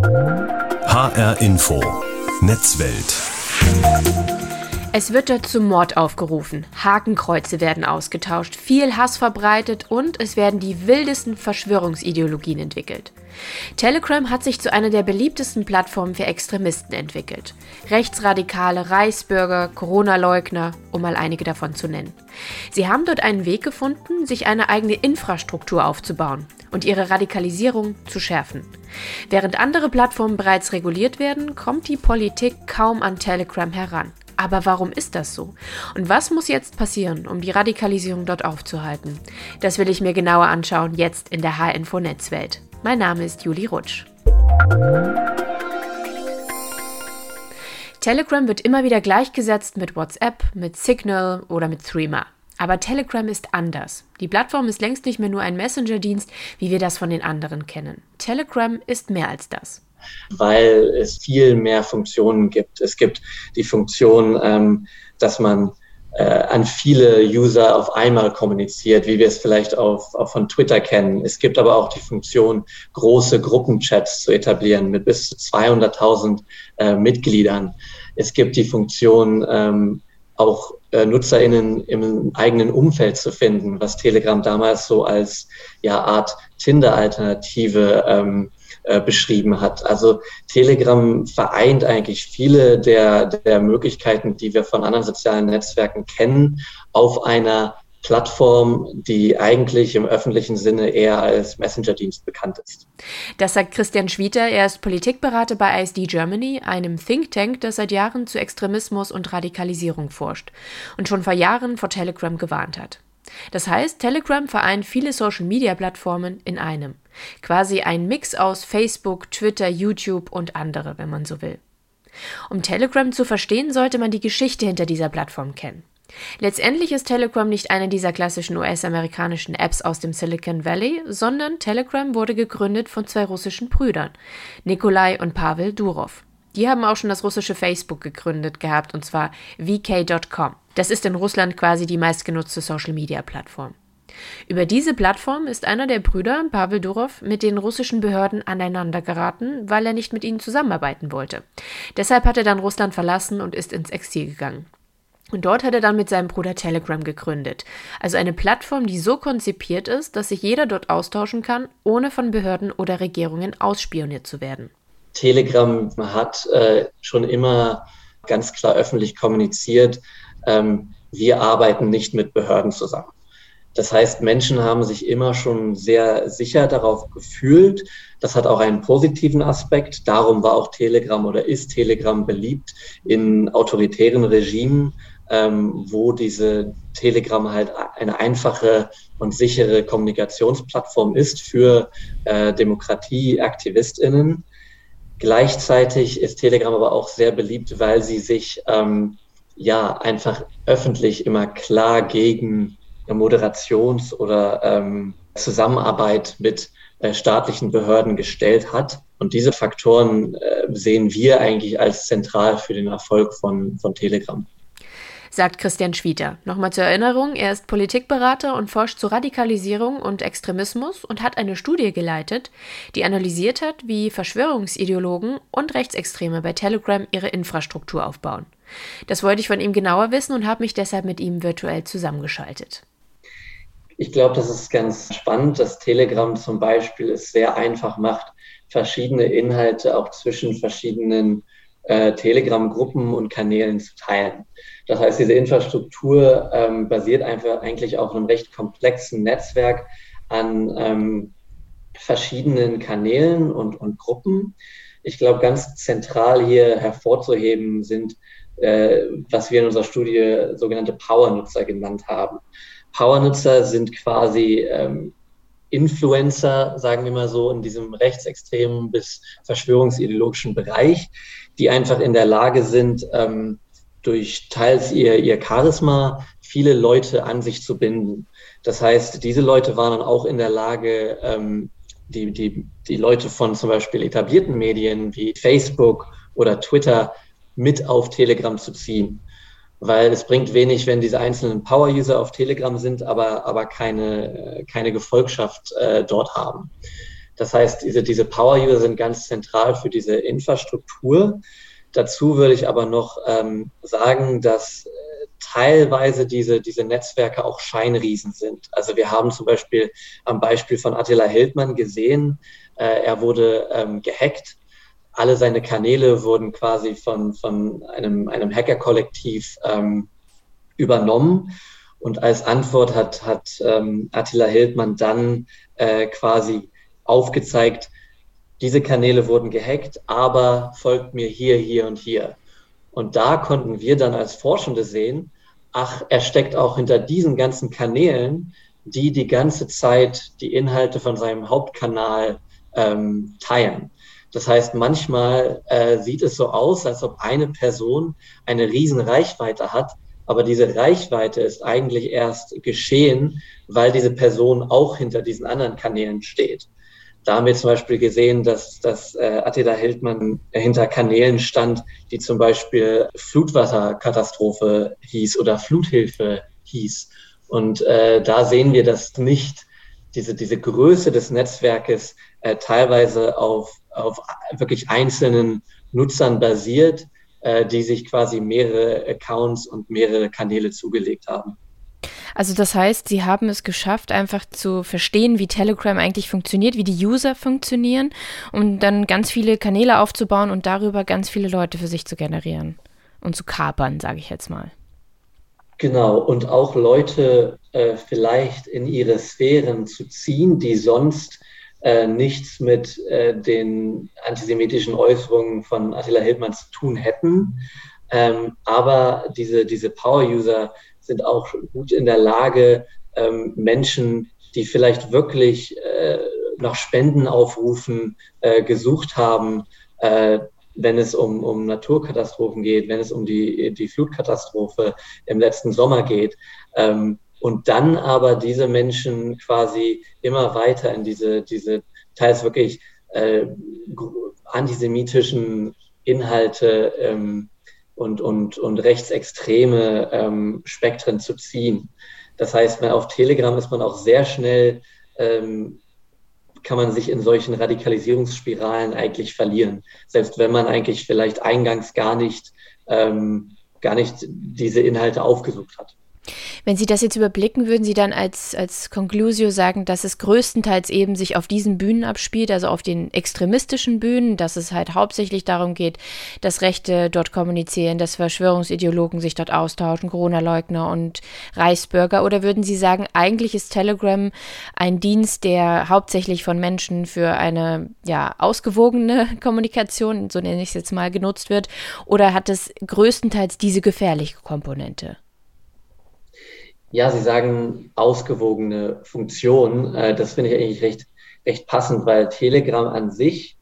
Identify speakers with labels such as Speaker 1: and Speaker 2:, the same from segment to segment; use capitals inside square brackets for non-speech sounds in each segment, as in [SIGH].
Speaker 1: HR Info. Netzwelt
Speaker 2: es wird dort zum Mord aufgerufen, Hakenkreuze werden ausgetauscht, viel Hass verbreitet und es werden die wildesten Verschwörungsideologien entwickelt. Telegram hat sich zu einer der beliebtesten Plattformen für Extremisten entwickelt. Rechtsradikale, Reichsbürger, Corona-Leugner, um mal einige davon zu nennen. Sie haben dort einen Weg gefunden, sich eine eigene Infrastruktur aufzubauen und ihre Radikalisierung zu schärfen. Während andere Plattformen bereits reguliert werden, kommt die Politik kaum an Telegram heran. Aber warum ist das so? Und was muss jetzt passieren, um die Radikalisierung dort aufzuhalten? Das will ich mir genauer anschauen, jetzt in der H-Info-Netzwelt. Mein Name ist Juli Rutsch. Telegram wird immer wieder gleichgesetzt mit WhatsApp, mit Signal oder mit Threema. Aber Telegram ist anders. Die Plattform ist längst nicht mehr nur ein Messenger-Dienst, wie wir das von den anderen kennen. Telegram ist mehr als das
Speaker 3: weil es viel mehr Funktionen gibt. Es gibt die Funktion, ähm, dass man äh, an viele User auf einmal kommuniziert, wie wir es vielleicht auf, auch von Twitter kennen. Es gibt aber auch die Funktion, große Gruppenchats zu etablieren mit bis zu 200.000 äh, Mitgliedern. Es gibt die Funktion, ähm, auch äh, NutzerInnen im eigenen Umfeld zu finden, was Telegram damals so als ja, Art Tinder-Alternative ähm, äh, beschrieben hat. Also Telegram vereint eigentlich viele der, der Möglichkeiten, die wir von anderen sozialen Netzwerken kennen, auf einer Plattform, die eigentlich im öffentlichen Sinne eher als Messenger-Dienst bekannt ist.
Speaker 2: Das sagt Christian Schwieter. Er ist Politikberater bei ISD Germany, einem Think Tank, das seit Jahren zu Extremismus und Radikalisierung forscht und schon vor Jahren vor Telegram gewarnt hat. Das heißt, Telegram vereint viele Social-Media-Plattformen in einem. Quasi ein Mix aus Facebook, Twitter, YouTube und andere, wenn man so will. Um Telegram zu verstehen, sollte man die Geschichte hinter dieser Plattform kennen. Letztendlich ist Telegram nicht eine dieser klassischen US-amerikanischen Apps aus dem Silicon Valley, sondern Telegram wurde gegründet von zwei russischen Brüdern, Nikolai und Pavel Durov. Die haben auch schon das russische Facebook gegründet gehabt, und zwar vk.com. Das ist in Russland quasi die meistgenutzte Social-Media-Plattform. Über diese Plattform ist einer der Brüder, Pavel Durov, mit den russischen Behörden aneinander geraten, weil er nicht mit ihnen zusammenarbeiten wollte. Deshalb hat er dann Russland verlassen und ist ins Exil gegangen. Und dort hat er dann mit seinem Bruder Telegram gegründet. Also eine Plattform, die so konzipiert ist, dass sich jeder dort austauschen kann, ohne von Behörden oder Regierungen ausspioniert zu werden.
Speaker 3: Telegram hat äh, schon immer ganz klar öffentlich kommuniziert, ähm, wir arbeiten nicht mit Behörden zusammen. Das heißt, Menschen haben sich immer schon sehr sicher darauf gefühlt. Das hat auch einen positiven Aspekt. Darum war auch Telegram oder ist Telegram beliebt in autoritären Regimen, ähm, wo diese Telegram halt eine einfache und sichere Kommunikationsplattform ist für äh, Demokratieaktivistinnen. Gleichzeitig ist Telegram aber auch sehr beliebt, weil sie sich ähm, ja einfach öffentlich immer klar gegen Moderations- oder ähm, Zusammenarbeit mit äh, staatlichen Behörden gestellt hat. Und diese Faktoren äh, sehen wir eigentlich als zentral für den Erfolg von, von Telegram
Speaker 2: sagt Christian Schwieter. Nochmal zur Erinnerung, er ist Politikberater und forscht zur Radikalisierung und Extremismus und hat eine Studie geleitet, die analysiert hat, wie Verschwörungsideologen und Rechtsextreme bei Telegram ihre Infrastruktur aufbauen. Das wollte ich von ihm genauer wissen und habe mich deshalb mit ihm virtuell zusammengeschaltet.
Speaker 3: Ich glaube, das ist ganz spannend, dass Telegram zum Beispiel es sehr einfach macht, verschiedene Inhalte auch zwischen verschiedenen äh, Telegram-Gruppen und Kanälen zu teilen. Das heißt, diese Infrastruktur ähm, basiert einfach eigentlich auf einem recht komplexen Netzwerk an ähm, verschiedenen Kanälen und, und Gruppen. Ich glaube, ganz zentral hier hervorzuheben sind, äh, was wir in unserer Studie sogenannte Power-Nutzer genannt haben. Power-Nutzer sind quasi ähm, Influencer, sagen wir mal so, in diesem rechtsextremen bis verschwörungsideologischen Bereich, die einfach in der Lage sind, ähm, durch teils ihr, ihr Charisma viele Leute an sich zu binden. Das heißt, diese Leute waren dann auch in der Lage, ähm, die, die, die Leute von zum Beispiel etablierten Medien wie Facebook oder Twitter mit auf Telegram zu ziehen. Weil es bringt wenig, wenn diese einzelnen Power-User auf Telegram sind, aber, aber keine, keine Gefolgschaft äh, dort haben. Das heißt, diese, diese Power-User sind ganz zentral für diese Infrastruktur. Dazu würde ich aber noch ähm, sagen, dass äh, teilweise diese, diese Netzwerke auch Scheinriesen sind. Also wir haben zum Beispiel am Beispiel von Attila Hildmann gesehen, äh, er wurde ähm, gehackt. Alle seine Kanäle wurden quasi von, von einem, einem Hacker-Kollektiv ähm, übernommen. Und als Antwort hat, hat ähm, Attila Hildmann dann äh, quasi aufgezeigt, diese Kanäle wurden gehackt, aber folgt mir hier, hier und hier. Und da konnten wir dann als Forschende sehen, ach, er steckt auch hinter diesen ganzen Kanälen, die die ganze Zeit die Inhalte von seinem Hauptkanal ähm, teilen. Das heißt, manchmal äh, sieht es so aus, als ob eine Person eine riesen Reichweite hat, aber diese Reichweite ist eigentlich erst geschehen, weil diese Person auch hinter diesen anderen Kanälen steht. Da haben wir zum Beispiel gesehen, dass, dass äh, Attila Hildmann hinter Kanälen stand, die zum Beispiel Flutwasserkatastrophe hieß oder Fluthilfe hieß. Und äh, da sehen wir, dass nicht diese, diese Größe des Netzwerkes äh, teilweise auf, auf wirklich einzelnen Nutzern basiert, äh, die sich quasi mehrere Accounts und mehrere Kanäle zugelegt haben.
Speaker 2: Also das heißt, sie haben es geschafft, einfach zu verstehen, wie Telegram eigentlich funktioniert, wie die User funktionieren, um dann ganz viele Kanäle aufzubauen und darüber ganz viele Leute für sich zu generieren und zu kapern, sage ich jetzt mal.
Speaker 3: Genau, und auch Leute äh, vielleicht in ihre Sphären zu ziehen, die sonst äh, nichts mit äh, den antisemitischen Äußerungen von Attila Hildmann zu tun hätten. Ähm, aber diese, diese Power-User sind auch gut in der Lage, ähm, Menschen, die vielleicht wirklich äh, nach Spenden aufrufen, äh, gesucht haben, äh, wenn es um, um Naturkatastrophen geht, wenn es um die, die Flutkatastrophe im letzten Sommer geht. Ähm, und dann aber diese Menschen quasi immer weiter in diese, diese teils wirklich äh, antisemitischen Inhalte ähm, und, und, und rechtsextreme ähm, Spektren zu ziehen. Das heißt, auf Telegram ist man auch sehr schnell, ähm, kann man sich in solchen Radikalisierungsspiralen eigentlich verlieren. Selbst wenn man eigentlich vielleicht eingangs gar nicht, ähm, gar nicht diese Inhalte aufgesucht hat.
Speaker 2: Wenn Sie das jetzt überblicken, würden Sie dann als, als Conclusio sagen, dass es größtenteils eben sich auf diesen Bühnen abspielt, also auf den extremistischen Bühnen, dass es halt hauptsächlich darum geht, dass Rechte dort kommunizieren, dass Verschwörungsideologen sich dort austauschen, Corona-Leugner und Reichsbürger? Oder würden Sie sagen, eigentlich ist Telegram ein Dienst, der hauptsächlich von Menschen für eine ja, ausgewogene [LAUGHS] Kommunikation, so nenne ich es jetzt mal, genutzt wird? Oder hat es größtenteils diese gefährliche Komponente?
Speaker 3: Ja, Sie sagen ausgewogene Funktion. Äh, das finde ich eigentlich recht, recht passend, weil Telegram an sich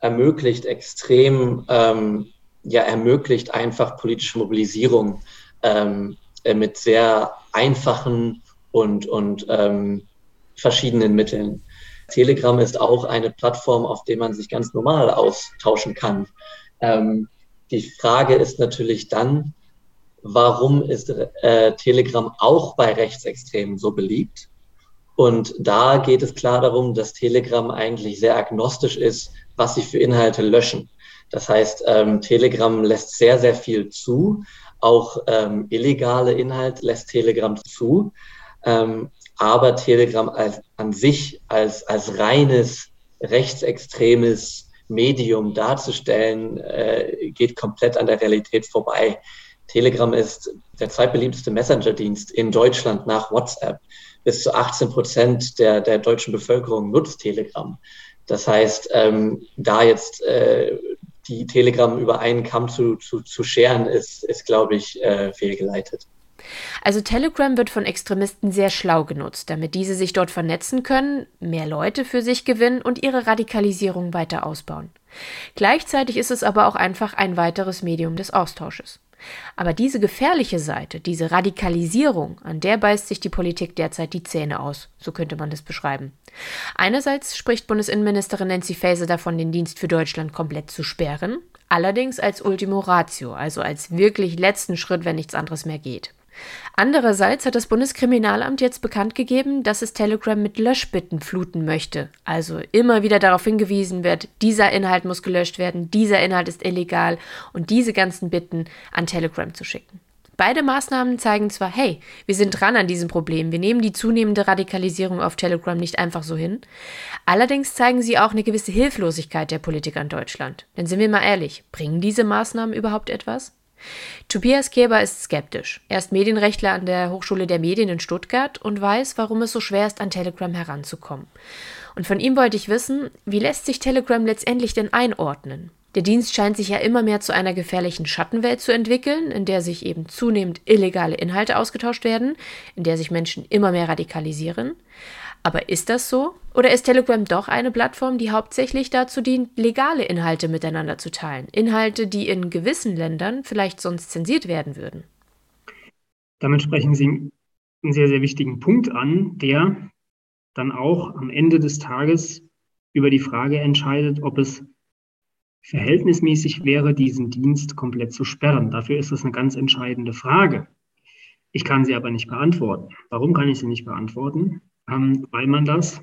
Speaker 3: ermöglicht extrem, ähm, ja, ermöglicht einfach politische Mobilisierung ähm, äh, mit sehr einfachen und, und ähm, verschiedenen Mitteln. Telegram ist auch eine Plattform, auf der man sich ganz normal austauschen kann. Ähm, die Frage ist natürlich dann, warum ist äh, Telegram auch bei Rechtsextremen so beliebt? Und da geht es klar darum, dass Telegram eigentlich sehr agnostisch ist, was sie für Inhalte löschen. Das heißt, ähm, Telegram lässt sehr, sehr viel zu. Auch ähm, illegale Inhalte lässt Telegram zu. Ähm, aber Telegram als, an sich als, als reines rechtsextremes Medium darzustellen, äh, geht komplett an der Realität vorbei. Telegram ist der zweitbeliebteste Messenger-Dienst in Deutschland nach WhatsApp. Bis zu 18 Prozent der, der deutschen Bevölkerung nutzt Telegram. Das heißt, ähm, da jetzt äh, die Telegram über einen Kamm zu, zu, zu scheren, ist, ist glaube ich, äh, fehlgeleitet.
Speaker 2: Also Telegram wird von Extremisten sehr schlau genutzt, damit diese sich dort vernetzen können, mehr Leute für sich gewinnen und ihre Radikalisierung weiter ausbauen. Gleichzeitig ist es aber auch einfach ein weiteres Medium des Austausches. Aber diese gefährliche Seite, diese Radikalisierung, an der beißt sich die Politik derzeit die Zähne aus, so könnte man das beschreiben. Einerseits spricht Bundesinnenministerin Nancy Faeser davon, den Dienst für Deutschland komplett zu sperren, allerdings als Ultimo Ratio, also als wirklich letzten Schritt, wenn nichts anderes mehr geht. Andererseits hat das Bundeskriminalamt jetzt bekannt gegeben, dass es Telegram mit Löschbitten fluten möchte. Also immer wieder darauf hingewiesen wird, dieser Inhalt muss gelöscht werden, dieser Inhalt ist illegal und diese ganzen Bitten an Telegram zu schicken. Beide Maßnahmen zeigen zwar, hey, wir sind dran an diesem Problem, wir nehmen die zunehmende Radikalisierung auf Telegram nicht einfach so hin, allerdings zeigen sie auch eine gewisse Hilflosigkeit der Politiker in Deutschland. Denn sind wir mal ehrlich, bringen diese Maßnahmen überhaupt etwas? Tobias Keber ist skeptisch. Er ist Medienrechtler an der Hochschule der Medien in Stuttgart und weiß, warum es so schwer ist, an Telegram heranzukommen. Und von ihm wollte ich wissen, wie lässt sich Telegram letztendlich denn einordnen? Der Dienst scheint sich ja immer mehr zu einer gefährlichen Schattenwelt zu entwickeln, in der sich eben zunehmend illegale Inhalte ausgetauscht werden, in der sich Menschen immer mehr radikalisieren. Aber ist das so? Oder ist Telegram doch eine Plattform, die hauptsächlich dazu dient, legale Inhalte miteinander zu teilen? Inhalte, die in gewissen Ländern vielleicht sonst zensiert werden würden?
Speaker 4: Damit sprechen Sie einen sehr, sehr wichtigen Punkt an, der dann auch am Ende des Tages über die Frage entscheidet, ob es verhältnismäßig wäre, diesen Dienst komplett zu sperren. Dafür ist das eine ganz entscheidende Frage. Ich kann sie aber nicht beantworten. Warum kann ich sie nicht beantworten? Ähm, weil man das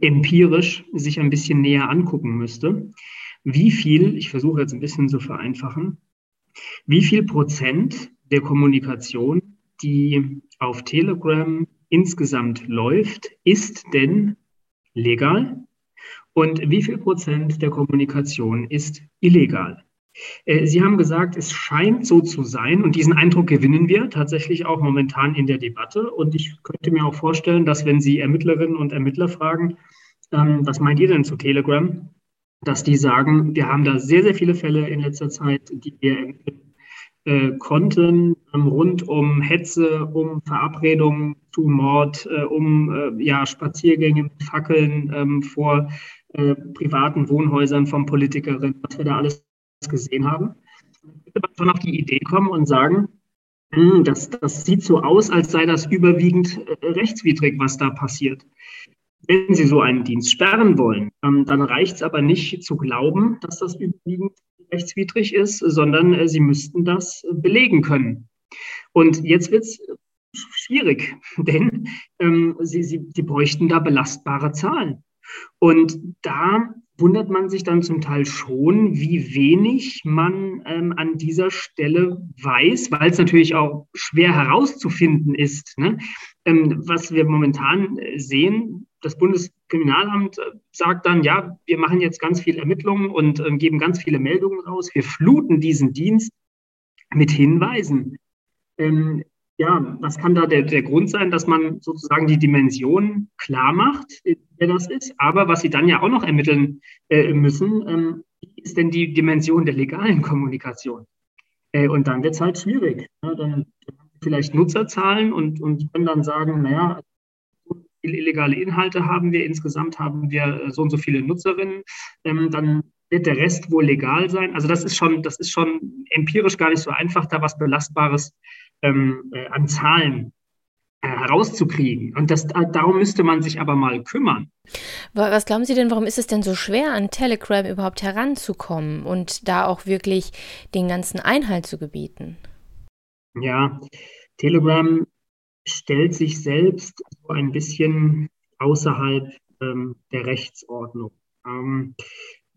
Speaker 4: empirisch sich ein bisschen näher angucken müsste. Wie viel, ich versuche jetzt ein bisschen zu vereinfachen, wie viel Prozent der Kommunikation, die auf Telegram insgesamt läuft, ist denn legal? Und wie viel Prozent der Kommunikation ist illegal? Äh, Sie haben gesagt, es scheint so zu sein und diesen Eindruck gewinnen wir tatsächlich auch momentan in der Debatte. Und ich könnte mir auch vorstellen, dass wenn Sie Ermittlerinnen und Ermittler fragen, ähm, was meint ihr denn zu Telegram, dass die sagen, wir haben da sehr, sehr viele Fälle in letzter Zeit, die wir ermitteln äh, konnten, ähm, rund um Hetze, um Verabredungen zu Mord, äh, um ja, Spaziergänge mit Fackeln ähm, vor privaten Wohnhäusern von Politikerinnen, was wir da alles gesehen haben, schon auf die Idee kommen und sagen, hm, das, das sieht so aus, als sei das überwiegend äh, rechtswidrig, was da passiert. Wenn Sie so einen Dienst sperren wollen, ähm, dann reicht es aber nicht zu glauben, dass das überwiegend rechtswidrig ist, sondern äh, Sie müssten das belegen können. Und jetzt wird es schwierig, [LAUGHS] denn ähm, Sie, Sie, Sie bräuchten da belastbare Zahlen. Und da wundert man sich dann zum Teil schon, wie wenig man ähm, an dieser Stelle weiß, weil es natürlich auch schwer herauszufinden ist. Ne? Ähm, was wir momentan äh, sehen, das Bundeskriminalamt äh, sagt dann, ja, wir machen jetzt ganz viele Ermittlungen und äh, geben ganz viele Meldungen raus. Wir fluten diesen Dienst mit Hinweisen. Ähm, ja, was kann da der, der Grund sein, dass man sozusagen die Dimension klar macht, wer das ist? Aber was Sie dann ja auch noch ermitteln äh, müssen, ähm, ist denn die Dimension der legalen Kommunikation? Äh, und dann wird es halt schwierig. Ne? Dann vielleicht Nutzerzahlen und, und können dann sagen, naja, so viele illegale Inhalte haben wir, insgesamt haben wir äh, so und so viele Nutzerinnen, ähm, dann wird der Rest wohl legal sein. Also das ist schon, das ist schon empirisch gar nicht so einfach, da was Belastbares ähm, äh, an Zahlen äh, herauszukriegen. Und das, darum müsste man sich aber mal kümmern.
Speaker 2: Was glauben Sie denn, warum ist es denn so schwer, an Telegram überhaupt heranzukommen und da auch wirklich den ganzen Einhalt zu gebieten?
Speaker 4: Ja, Telegram stellt sich selbst so ein bisschen außerhalb ähm, der Rechtsordnung. Ähm,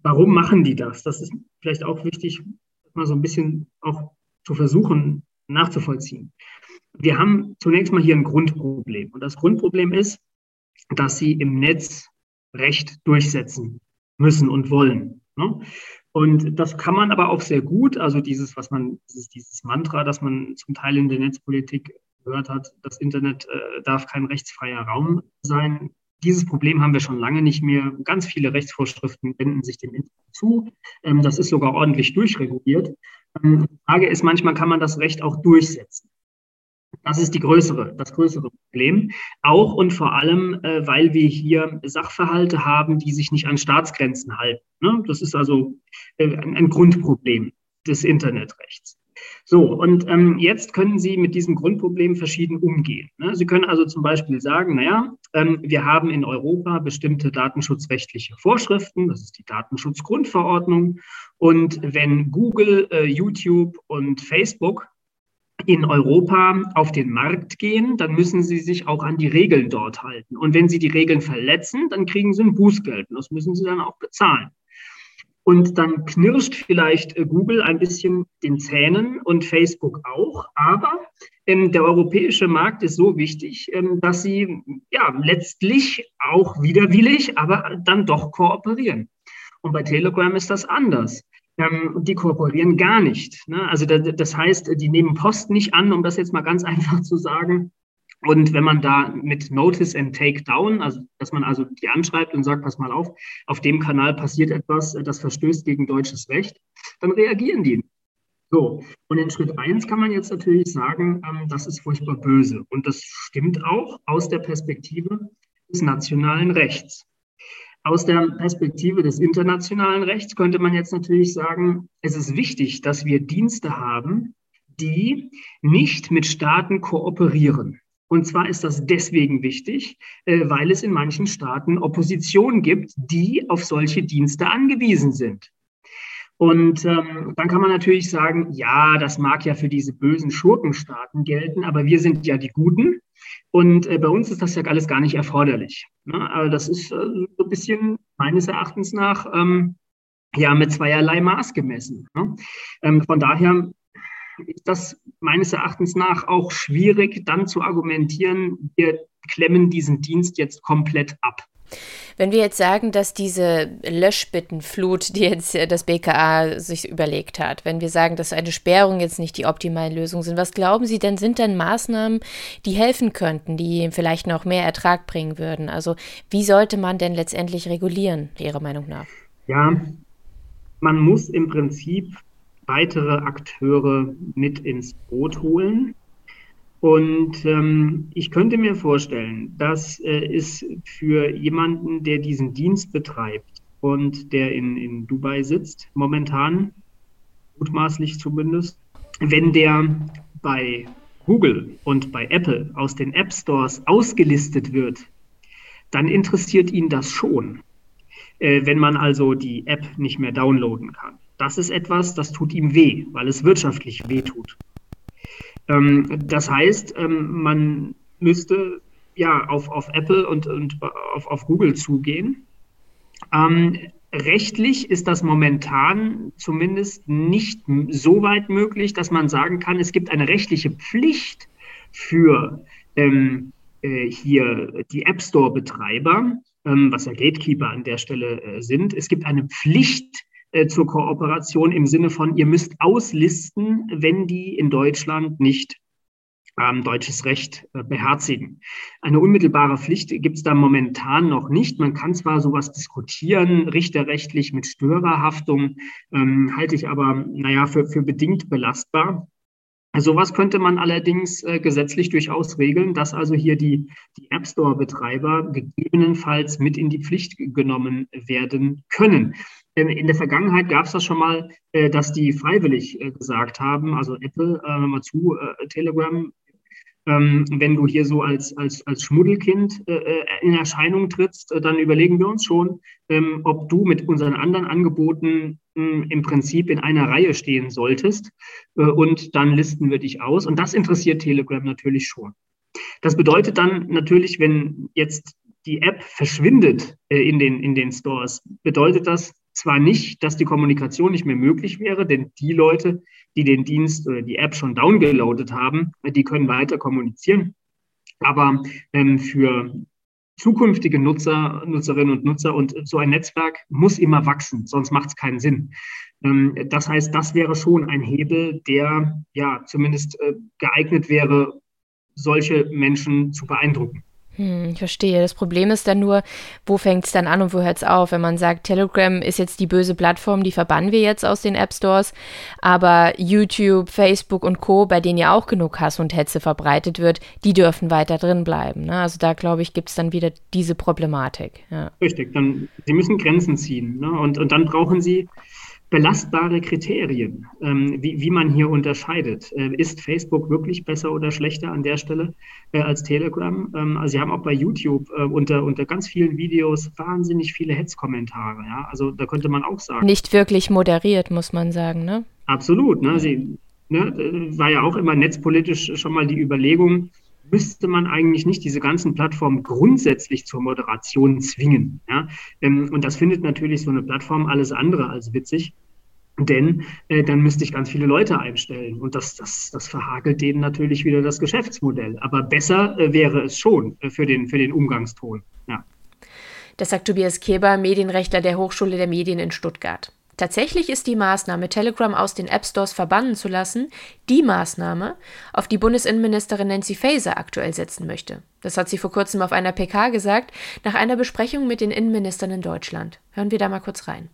Speaker 4: warum machen die das? Das ist vielleicht auch wichtig, mal so ein bisschen auch zu versuchen nachzuvollziehen. Wir haben zunächst mal hier ein Grundproblem. Und das Grundproblem ist, dass sie im Netz Recht durchsetzen müssen und wollen. Ne? Und das kann man aber auch sehr gut, also dieses, was man, dieses, dieses Mantra, das man zum Teil in der Netzpolitik gehört hat, das Internet äh, darf kein rechtsfreier Raum sein. Dieses Problem haben wir schon lange nicht mehr. Ganz viele Rechtsvorschriften wenden sich dem Internet zu. Ähm, das ist sogar ordentlich durchreguliert. Ähm, die Frage ist, manchmal kann man das Recht auch durchsetzen. Das ist die größere, das größere Problem. Auch und vor allem, äh, weil wir hier Sachverhalte haben, die sich nicht an Staatsgrenzen halten. Ne? Das ist also äh, ein, ein Grundproblem des Internetrechts. So, und ähm, jetzt können Sie mit diesem Grundproblem verschieden umgehen. Ne? Sie können also zum Beispiel sagen, naja, ähm, wir haben in Europa bestimmte datenschutzrechtliche Vorschriften, das ist die Datenschutzgrundverordnung. Und wenn Google, äh, YouTube und Facebook in Europa auf den Markt gehen, dann müssen sie sich auch an die Regeln dort halten. Und wenn sie die Regeln verletzen, dann kriegen sie ein Bußgeld. Und das müssen sie dann auch bezahlen. Und dann knirscht vielleicht äh, Google ein bisschen den Zähnen und Facebook auch. Aber ähm, der europäische Markt ist so wichtig, ähm, dass sie ja letztlich auch widerwillig, aber dann doch kooperieren. Und bei Telegram ist das anders. Ähm, die kooperieren gar nicht. Ne? Also das, das heißt, die nehmen Post nicht an, um das jetzt mal ganz [LAUGHS] einfach zu sagen. Und wenn man da mit Notice and Take Down, also dass man also die anschreibt und sagt, pass mal auf, auf dem Kanal passiert etwas, das verstößt gegen deutsches Recht, dann reagieren die. So, und in Schritt eins kann man jetzt natürlich sagen, ähm, das ist furchtbar böse. Und das stimmt auch aus der Perspektive des nationalen Rechts. Aus der Perspektive des internationalen Rechts könnte man jetzt natürlich sagen, es ist wichtig, dass wir Dienste haben, die nicht mit Staaten kooperieren. Und zwar ist das deswegen wichtig, äh, weil es in manchen Staaten Opposition gibt, die auf solche Dienste angewiesen sind. Und ähm, dann kann man natürlich sagen, ja, das mag ja für diese bösen Schurkenstaaten gelten, aber wir sind ja die Guten. Und äh, bei uns ist das ja alles gar nicht erforderlich. Ne? Also das ist äh, so ein bisschen meines Erachtens nach ähm, ja mit zweierlei Maß gemessen. Ne? Ähm, von daher ist das meines Erachtens nach auch schwierig, dann zu argumentieren, wir klemmen diesen Dienst jetzt komplett ab.
Speaker 2: Wenn wir jetzt sagen, dass diese Löschbittenflut, die jetzt das BKA sich überlegt hat, wenn wir sagen, dass eine Sperrung jetzt nicht die optimale Lösung sind, was glauben Sie denn, sind denn Maßnahmen, die helfen könnten, die vielleicht noch mehr Ertrag bringen würden? Also wie sollte man denn letztendlich regulieren, Ihrer Meinung nach?
Speaker 4: Ja, man muss im Prinzip weitere Akteure mit ins Boot holen. Und ähm, ich könnte mir vorstellen, dass äh, es für jemanden, der diesen Dienst betreibt und der in, in Dubai sitzt, momentan, mutmaßlich zumindest, wenn der bei Google und bei Apple aus den App Stores ausgelistet wird, dann interessiert ihn das schon, äh, wenn man also die App nicht mehr downloaden kann das ist etwas, das tut ihm weh, weil es wirtschaftlich weh tut. Ähm, das heißt, ähm, man müsste ja auf, auf Apple und, und auf, auf Google zugehen. Ähm, rechtlich ist das momentan zumindest nicht so weit möglich, dass man sagen kann, es gibt eine rechtliche Pflicht für ähm, äh, hier die App Store-Betreiber, ähm, was ja Gatekeeper an der Stelle äh, sind. Es gibt eine Pflicht äh, zur Kooperation im Sinne von, ihr müsst auslisten, wenn die in Deutschland nicht ähm, deutsches Recht äh, beherzigen. Eine unmittelbare Pflicht gibt es da momentan noch nicht. Man kann zwar sowas diskutieren, richterrechtlich mit Störerhaftung, ähm, halte ich aber, naja, für, für bedingt belastbar. Sowas könnte man allerdings äh, gesetzlich durchaus regeln, dass also hier die, die App Store-Betreiber gegebenenfalls mit in die Pflicht genommen werden können. In der Vergangenheit gab es das schon mal, äh, dass die freiwillig äh, gesagt haben, also Apple, äh, mal zu, Telegram, ähm, wenn du hier so als, als, als Schmuddelkind in Erscheinung trittst, dann überlegen wir uns schon, ähm, ob du mit unseren anderen Angeboten hm, im Prinzip in einer Reihe stehen solltest und dann listen wir dich aus. Und das interessiert Telegram natürlich schon. Das bedeutet dann natürlich, wenn jetzt die App verschwindet in, den, in den Stores, bedeutet das, zwar nicht, dass die Kommunikation nicht mehr möglich wäre, denn die Leute, die den Dienst oder die App schon downgeloadet haben, die können weiter kommunizieren. Aber ähm, für zukünftige Nutzer, Nutzerinnen und Nutzer und so ein Netzwerk muss immer wachsen, sonst macht es keinen Sinn. Ähm, das heißt, das wäre schon ein Hebel, der ja zumindest äh, geeignet wäre, solche Menschen zu beeindrucken.
Speaker 2: Hm, ich verstehe. Das Problem ist dann nur, wo fängt es dann an und wo hört es auf? Wenn man sagt, Telegram ist jetzt die böse Plattform, die verbannen wir jetzt aus den App Stores, aber YouTube, Facebook und Co., bei denen ja auch genug Hass und Hetze verbreitet wird, die dürfen weiter drin bleiben. Ne? Also da, glaube ich, gibt es dann wieder diese Problematik. Ja.
Speaker 4: Richtig, dann, sie müssen Grenzen ziehen. Ne? Und, und dann brauchen sie belastbare Kriterien, ähm, wie, wie man hier unterscheidet. Äh, ist Facebook wirklich besser oder schlechter an der Stelle äh, als Telegram? Ähm, also Sie haben auch bei YouTube äh, unter, unter ganz vielen Videos wahnsinnig viele Hetzkommentare. Ja? Also da könnte man auch sagen.
Speaker 2: Nicht wirklich moderiert, muss man sagen, ne?
Speaker 4: Absolut. Ne? Sie, ne, war ja auch immer netzpolitisch schon mal die Überlegung, müsste man eigentlich nicht diese ganzen Plattformen grundsätzlich zur Moderation zwingen. Ja? Ähm, und das findet natürlich so eine Plattform alles andere als witzig. Denn äh, dann müsste ich ganz viele Leute einstellen und das, das, das verhagelt denen natürlich wieder das Geschäftsmodell. Aber besser äh, wäre es schon äh, für, den, für den Umgangston. Ja.
Speaker 2: Das sagt Tobias Keber, Medienrechtler der Hochschule der Medien in Stuttgart. Tatsächlich ist die Maßnahme, Telegram aus den App Stores verbannen zu lassen, die Maßnahme, auf die Bundesinnenministerin Nancy Faeser aktuell setzen möchte. Das hat sie vor kurzem auf einer PK gesagt, nach einer Besprechung mit den Innenministern in Deutschland. Hören wir da mal kurz rein.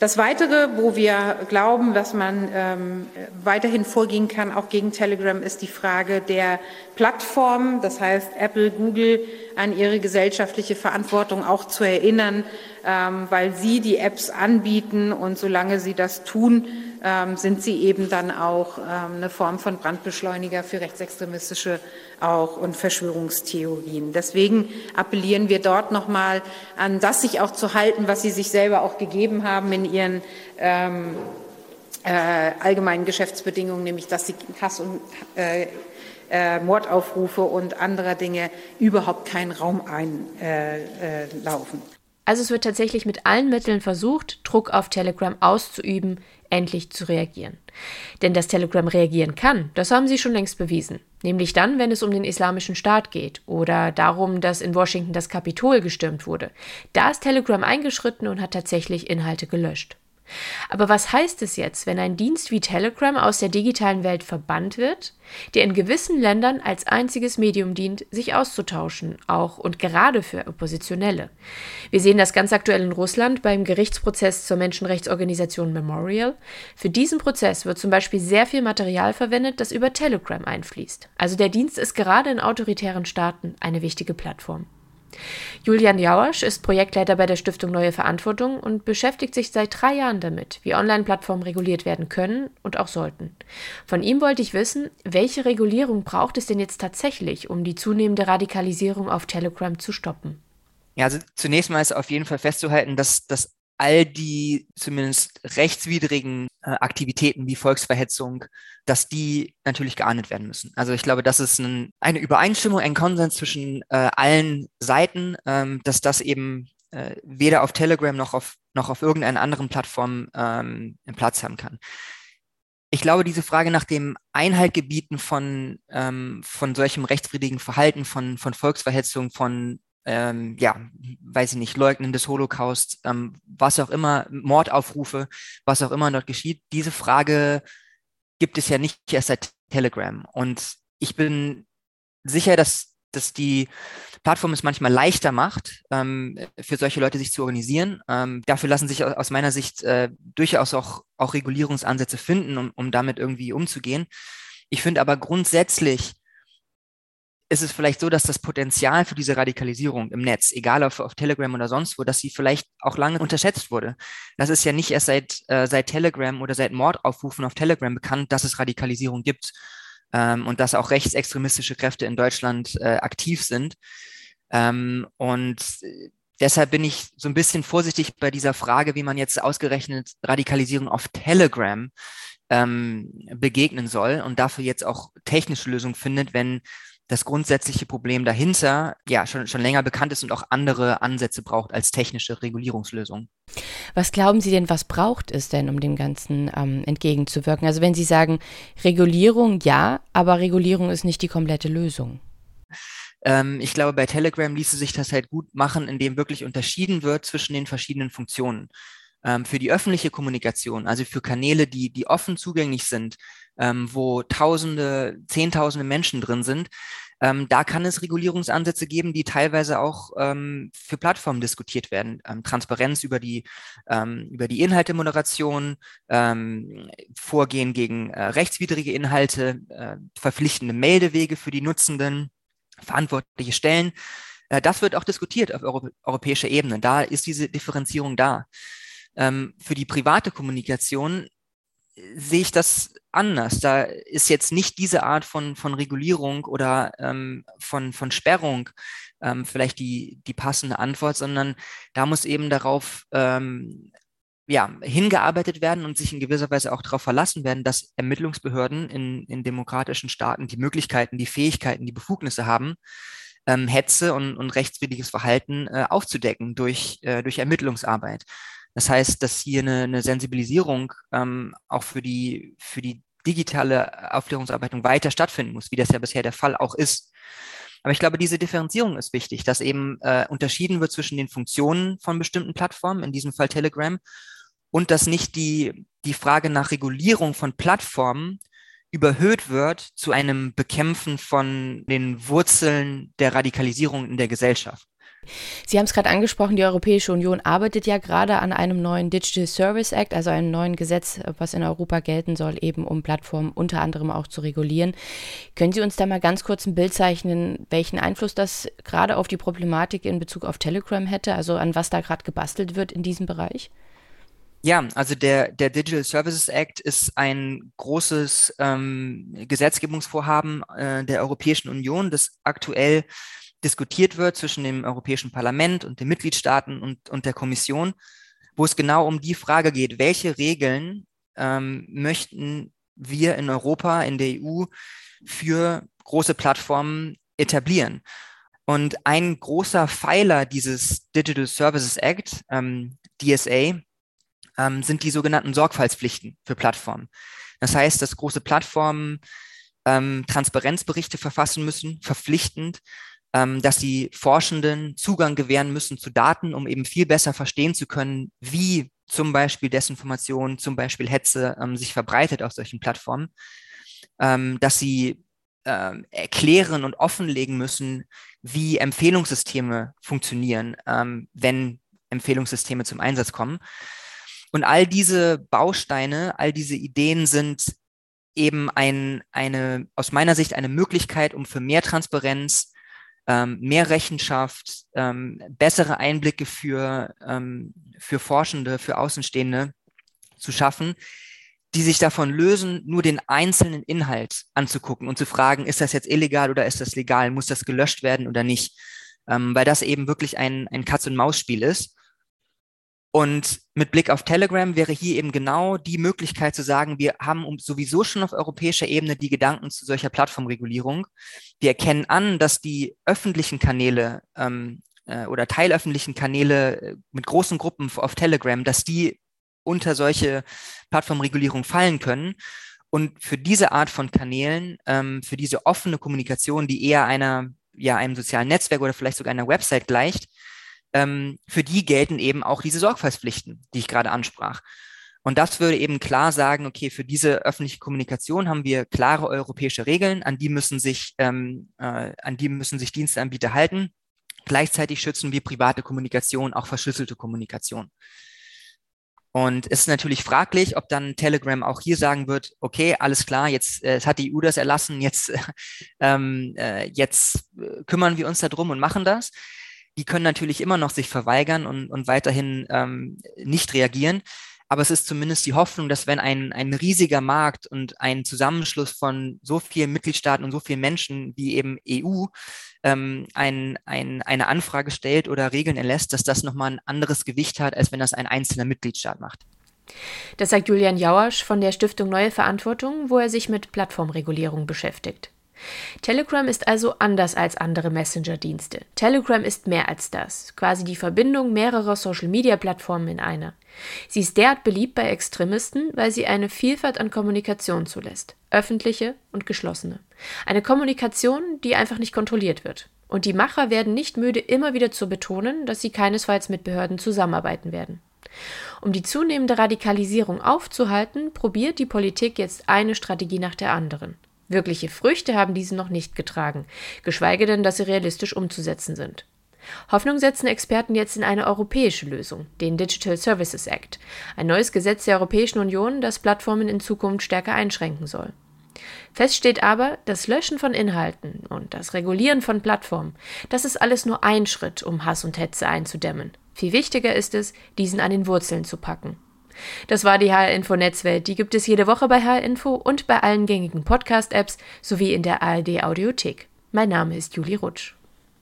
Speaker 5: Das Weitere, wo wir glauben, dass man ähm, weiterhin vorgehen kann, auch gegen Telegram, ist die Frage der Plattformen, das heißt Apple, Google, an ihre gesellschaftliche Verantwortung auch zu erinnern, ähm, weil sie die Apps anbieten und solange sie das tun, sind sie eben dann auch ähm, eine Form von Brandbeschleuniger für rechtsextremistische auch und Verschwörungstheorien. Deswegen appellieren wir dort nochmal an, das sich auch zu halten, was sie sich selber auch gegeben haben in ihren ähm, äh, allgemeinen Geschäftsbedingungen, nämlich dass sie Hass und äh, äh, Mordaufrufe und anderer Dinge überhaupt keinen Raum einlaufen. Äh, äh,
Speaker 2: also es wird tatsächlich mit allen Mitteln versucht, Druck auf Telegram auszuüben, endlich zu reagieren. Denn dass Telegram reagieren kann, das haben sie schon längst bewiesen. Nämlich dann, wenn es um den islamischen Staat geht oder darum, dass in Washington das Kapitol gestürmt wurde. Da ist Telegram eingeschritten und hat tatsächlich Inhalte gelöscht. Aber was heißt es jetzt, wenn ein Dienst wie Telegram aus der digitalen Welt verbannt wird, der in gewissen Ländern als einziges Medium dient, sich auszutauschen, auch und gerade für Oppositionelle? Wir sehen das ganz aktuell in Russland beim Gerichtsprozess zur Menschenrechtsorganisation Memorial. Für diesen Prozess wird zum Beispiel sehr viel Material verwendet, das über Telegram einfließt. Also der Dienst ist gerade in autoritären Staaten eine wichtige Plattform. Julian Jauersch ist Projektleiter bei der Stiftung Neue Verantwortung und beschäftigt sich seit drei Jahren damit, wie Online-Plattformen reguliert werden können und auch sollten. Von ihm wollte ich wissen, welche Regulierung braucht es denn jetzt tatsächlich, um die zunehmende Radikalisierung auf Telegram zu stoppen?
Speaker 6: Ja, also zunächst mal ist auf jeden Fall festzuhalten, dass das all die zumindest rechtswidrigen äh, Aktivitäten wie Volksverhetzung, dass die natürlich geahndet werden müssen. Also ich glaube, das ist ein, eine Übereinstimmung, ein Konsens zwischen äh, allen Seiten, ähm, dass das eben äh, weder auf Telegram noch auf, noch auf irgendeiner anderen Plattform ähm, Platz haben kann. Ich glaube, diese Frage nach dem Einhaltgebieten von, ähm, von solchem rechtswidrigen Verhalten, von, von Volksverhetzung, von ähm, ja, weiß ich nicht, Leugnen des Holocaust, ähm, was auch immer, Mordaufrufe, was auch immer dort geschieht. Diese Frage gibt es ja nicht erst seit Telegram. Und ich bin sicher, dass, dass die Plattform es manchmal leichter macht, ähm, für solche Leute sich zu organisieren. Ähm, dafür lassen sich aus meiner Sicht äh, durchaus auch, auch Regulierungsansätze finden, um, um damit irgendwie umzugehen. Ich finde aber grundsätzlich, ist es vielleicht so, dass das Potenzial für diese Radikalisierung im Netz, egal auf, auf Telegram oder sonst wo, dass sie vielleicht auch lange unterschätzt wurde. Das ist ja nicht erst seit, äh, seit Telegram oder seit Mordaufrufen auf Telegram bekannt, dass es Radikalisierung gibt ähm, und dass auch rechtsextremistische Kräfte in Deutschland äh, aktiv sind. Ähm, und deshalb bin ich so ein bisschen vorsichtig bei dieser Frage, wie man jetzt ausgerechnet Radikalisierung auf Telegram ähm, begegnen soll und dafür jetzt auch technische Lösungen findet, wenn das grundsätzliche Problem dahinter ja schon, schon länger bekannt ist und auch andere Ansätze braucht als technische Regulierungslösungen.
Speaker 2: Was glauben Sie denn, was braucht es denn, um dem Ganzen ähm, entgegenzuwirken? Also wenn Sie sagen, Regulierung ja, aber Regulierung ist nicht die komplette Lösung.
Speaker 6: Ähm, ich glaube, bei Telegram ließe sich das halt gut machen, indem wirklich unterschieden wird zwischen den verschiedenen Funktionen. Ähm, für die öffentliche Kommunikation, also für Kanäle, die, die offen zugänglich sind, ähm, wo Tausende, Zehntausende Menschen drin sind, ähm, da kann es Regulierungsansätze geben, die teilweise auch ähm, für Plattformen diskutiert werden. Ähm, Transparenz über die, ähm, über die Inhaltemoderation, ähm, Vorgehen gegen äh, rechtswidrige Inhalte, äh, verpflichtende Meldewege für die Nutzenden, verantwortliche Stellen. Äh, das wird auch diskutiert auf Euro europäischer Ebene. Da ist diese Differenzierung da. Ähm, für die private Kommunikation sehe ich das anders. Da ist jetzt nicht diese Art von, von Regulierung oder ähm, von, von Sperrung ähm, vielleicht die, die passende Antwort, sondern da muss eben darauf ähm, ja, hingearbeitet werden und sich in gewisser Weise auch darauf verlassen werden, dass Ermittlungsbehörden in, in demokratischen Staaten die Möglichkeiten, die Fähigkeiten, die Befugnisse haben, ähm, Hetze und, und rechtswidriges Verhalten äh, aufzudecken durch, äh, durch Ermittlungsarbeit. Das heißt, dass hier eine, eine Sensibilisierung ähm, auch für die, für die digitale Aufklärungsarbeitung weiter stattfinden muss, wie das ja bisher der Fall auch ist. Aber ich glaube, diese Differenzierung ist wichtig, dass eben äh, unterschieden wird zwischen den Funktionen von bestimmten Plattformen, in diesem Fall Telegram, und dass nicht die, die Frage nach Regulierung von Plattformen überhöht wird zu einem Bekämpfen von den Wurzeln der Radikalisierung in der Gesellschaft.
Speaker 2: Sie haben es gerade angesprochen, die Europäische Union arbeitet ja gerade an einem neuen Digital Service Act, also einem neuen Gesetz, was in Europa gelten soll, eben um Plattformen unter anderem auch zu regulieren. Können Sie uns da mal ganz kurz ein Bild zeichnen, welchen Einfluss das gerade auf die Problematik in Bezug auf Telegram hätte, also an was da gerade gebastelt wird in diesem Bereich?
Speaker 6: Ja, also der, der Digital Services Act ist ein großes ähm, Gesetzgebungsvorhaben äh, der Europäischen Union, das aktuell diskutiert wird zwischen dem Europäischen Parlament und den Mitgliedstaaten und, und der Kommission, wo es genau um die Frage geht, welche Regeln ähm, möchten wir in Europa, in der EU für große Plattformen etablieren. Und ein großer Pfeiler dieses Digital Services Act, ähm, DSA, ähm, sind die sogenannten Sorgfaltspflichten für Plattformen. Das heißt, dass große Plattformen ähm, Transparenzberichte verfassen müssen, verpflichtend, dass die Forschenden Zugang gewähren müssen zu Daten, um eben viel besser verstehen zu können, wie zum Beispiel Desinformation, zum Beispiel Hetze ähm, sich verbreitet auf solchen Plattformen, ähm, dass sie ähm, erklären und offenlegen müssen, wie Empfehlungssysteme funktionieren, ähm, wenn Empfehlungssysteme zum Einsatz kommen. Und all diese Bausteine, all diese Ideen sind eben ein, eine, aus meiner Sicht eine Möglichkeit, um für mehr Transparenz, ähm, mehr Rechenschaft, ähm, bessere Einblicke für, ähm, für Forschende, für Außenstehende zu schaffen, die sich davon lösen, nur den einzelnen Inhalt anzugucken und zu fragen, ist das jetzt illegal oder ist das legal, muss das gelöscht werden oder nicht, ähm, weil das eben wirklich ein, ein Katz-und-Maus-Spiel ist. Und mit Blick auf Telegram wäre hier eben genau die Möglichkeit zu sagen, wir haben sowieso schon auf europäischer Ebene die Gedanken zu solcher Plattformregulierung. Wir erkennen an, dass die öffentlichen Kanäle ähm, äh, oder teilöffentlichen Kanäle äh, mit großen Gruppen auf Telegram, dass die unter solche Plattformregulierung fallen können. Und für diese Art von Kanälen, ähm, für diese offene Kommunikation, die eher einer, ja, einem sozialen Netzwerk oder vielleicht sogar einer Website gleicht, ähm, für die gelten eben auch diese Sorgfaltspflichten, die ich gerade ansprach. Und das würde eben klar sagen, okay, für diese öffentliche Kommunikation haben wir klare europäische Regeln, an die müssen sich, ähm, äh, an die müssen sich Diensteanbieter halten. Gleichzeitig schützen wir private Kommunikation, auch verschlüsselte Kommunikation. Und es ist natürlich fraglich, ob dann Telegram auch hier sagen wird, okay, alles klar, jetzt äh, hat die EU das erlassen, jetzt, [LAUGHS] ähm, äh, jetzt äh, kümmern wir uns darum und machen das die können natürlich immer noch sich verweigern und, und weiterhin ähm, nicht reagieren. Aber es ist zumindest die Hoffnung, dass wenn ein, ein riesiger Markt und ein Zusammenschluss von so vielen Mitgliedstaaten und so vielen Menschen wie eben EU ähm, ein, ein, eine Anfrage stellt oder Regeln erlässt, dass das nochmal ein anderes Gewicht hat, als wenn das ein einzelner Mitgliedstaat macht.
Speaker 2: Das sagt Julian Jauersch von der Stiftung Neue Verantwortung, wo er sich mit Plattformregulierung beschäftigt. Telegram ist also anders als andere Messenger-Dienste. Telegram ist mehr als das, quasi die Verbindung mehrerer Social-Media-Plattformen in einer. Sie ist derart beliebt bei Extremisten, weil sie eine Vielfalt an Kommunikation zulässt, öffentliche und geschlossene. Eine Kommunikation, die einfach nicht kontrolliert wird. Und die Macher werden nicht müde, immer wieder zu betonen, dass sie keinesfalls mit Behörden zusammenarbeiten werden. Um die zunehmende Radikalisierung aufzuhalten, probiert die Politik jetzt eine Strategie nach der anderen. Wirkliche Früchte haben diese noch nicht getragen, geschweige denn, dass sie realistisch umzusetzen sind. Hoffnung setzen Experten jetzt in eine europäische Lösung, den Digital Services Act, ein neues Gesetz der Europäischen Union, das Plattformen in Zukunft stärker einschränken soll. Fest steht aber, das Löschen von Inhalten und das Regulieren von Plattformen, das ist alles nur ein Schritt, um Hass und Hetze einzudämmen. Viel wichtiger ist es, diesen an den Wurzeln zu packen. Das war die HR Info Netzwelt. Die gibt es jede Woche bei HR Info und bei allen gängigen Podcast-Apps sowie in der ARD Audiothek. Mein Name ist Juli Rutsch.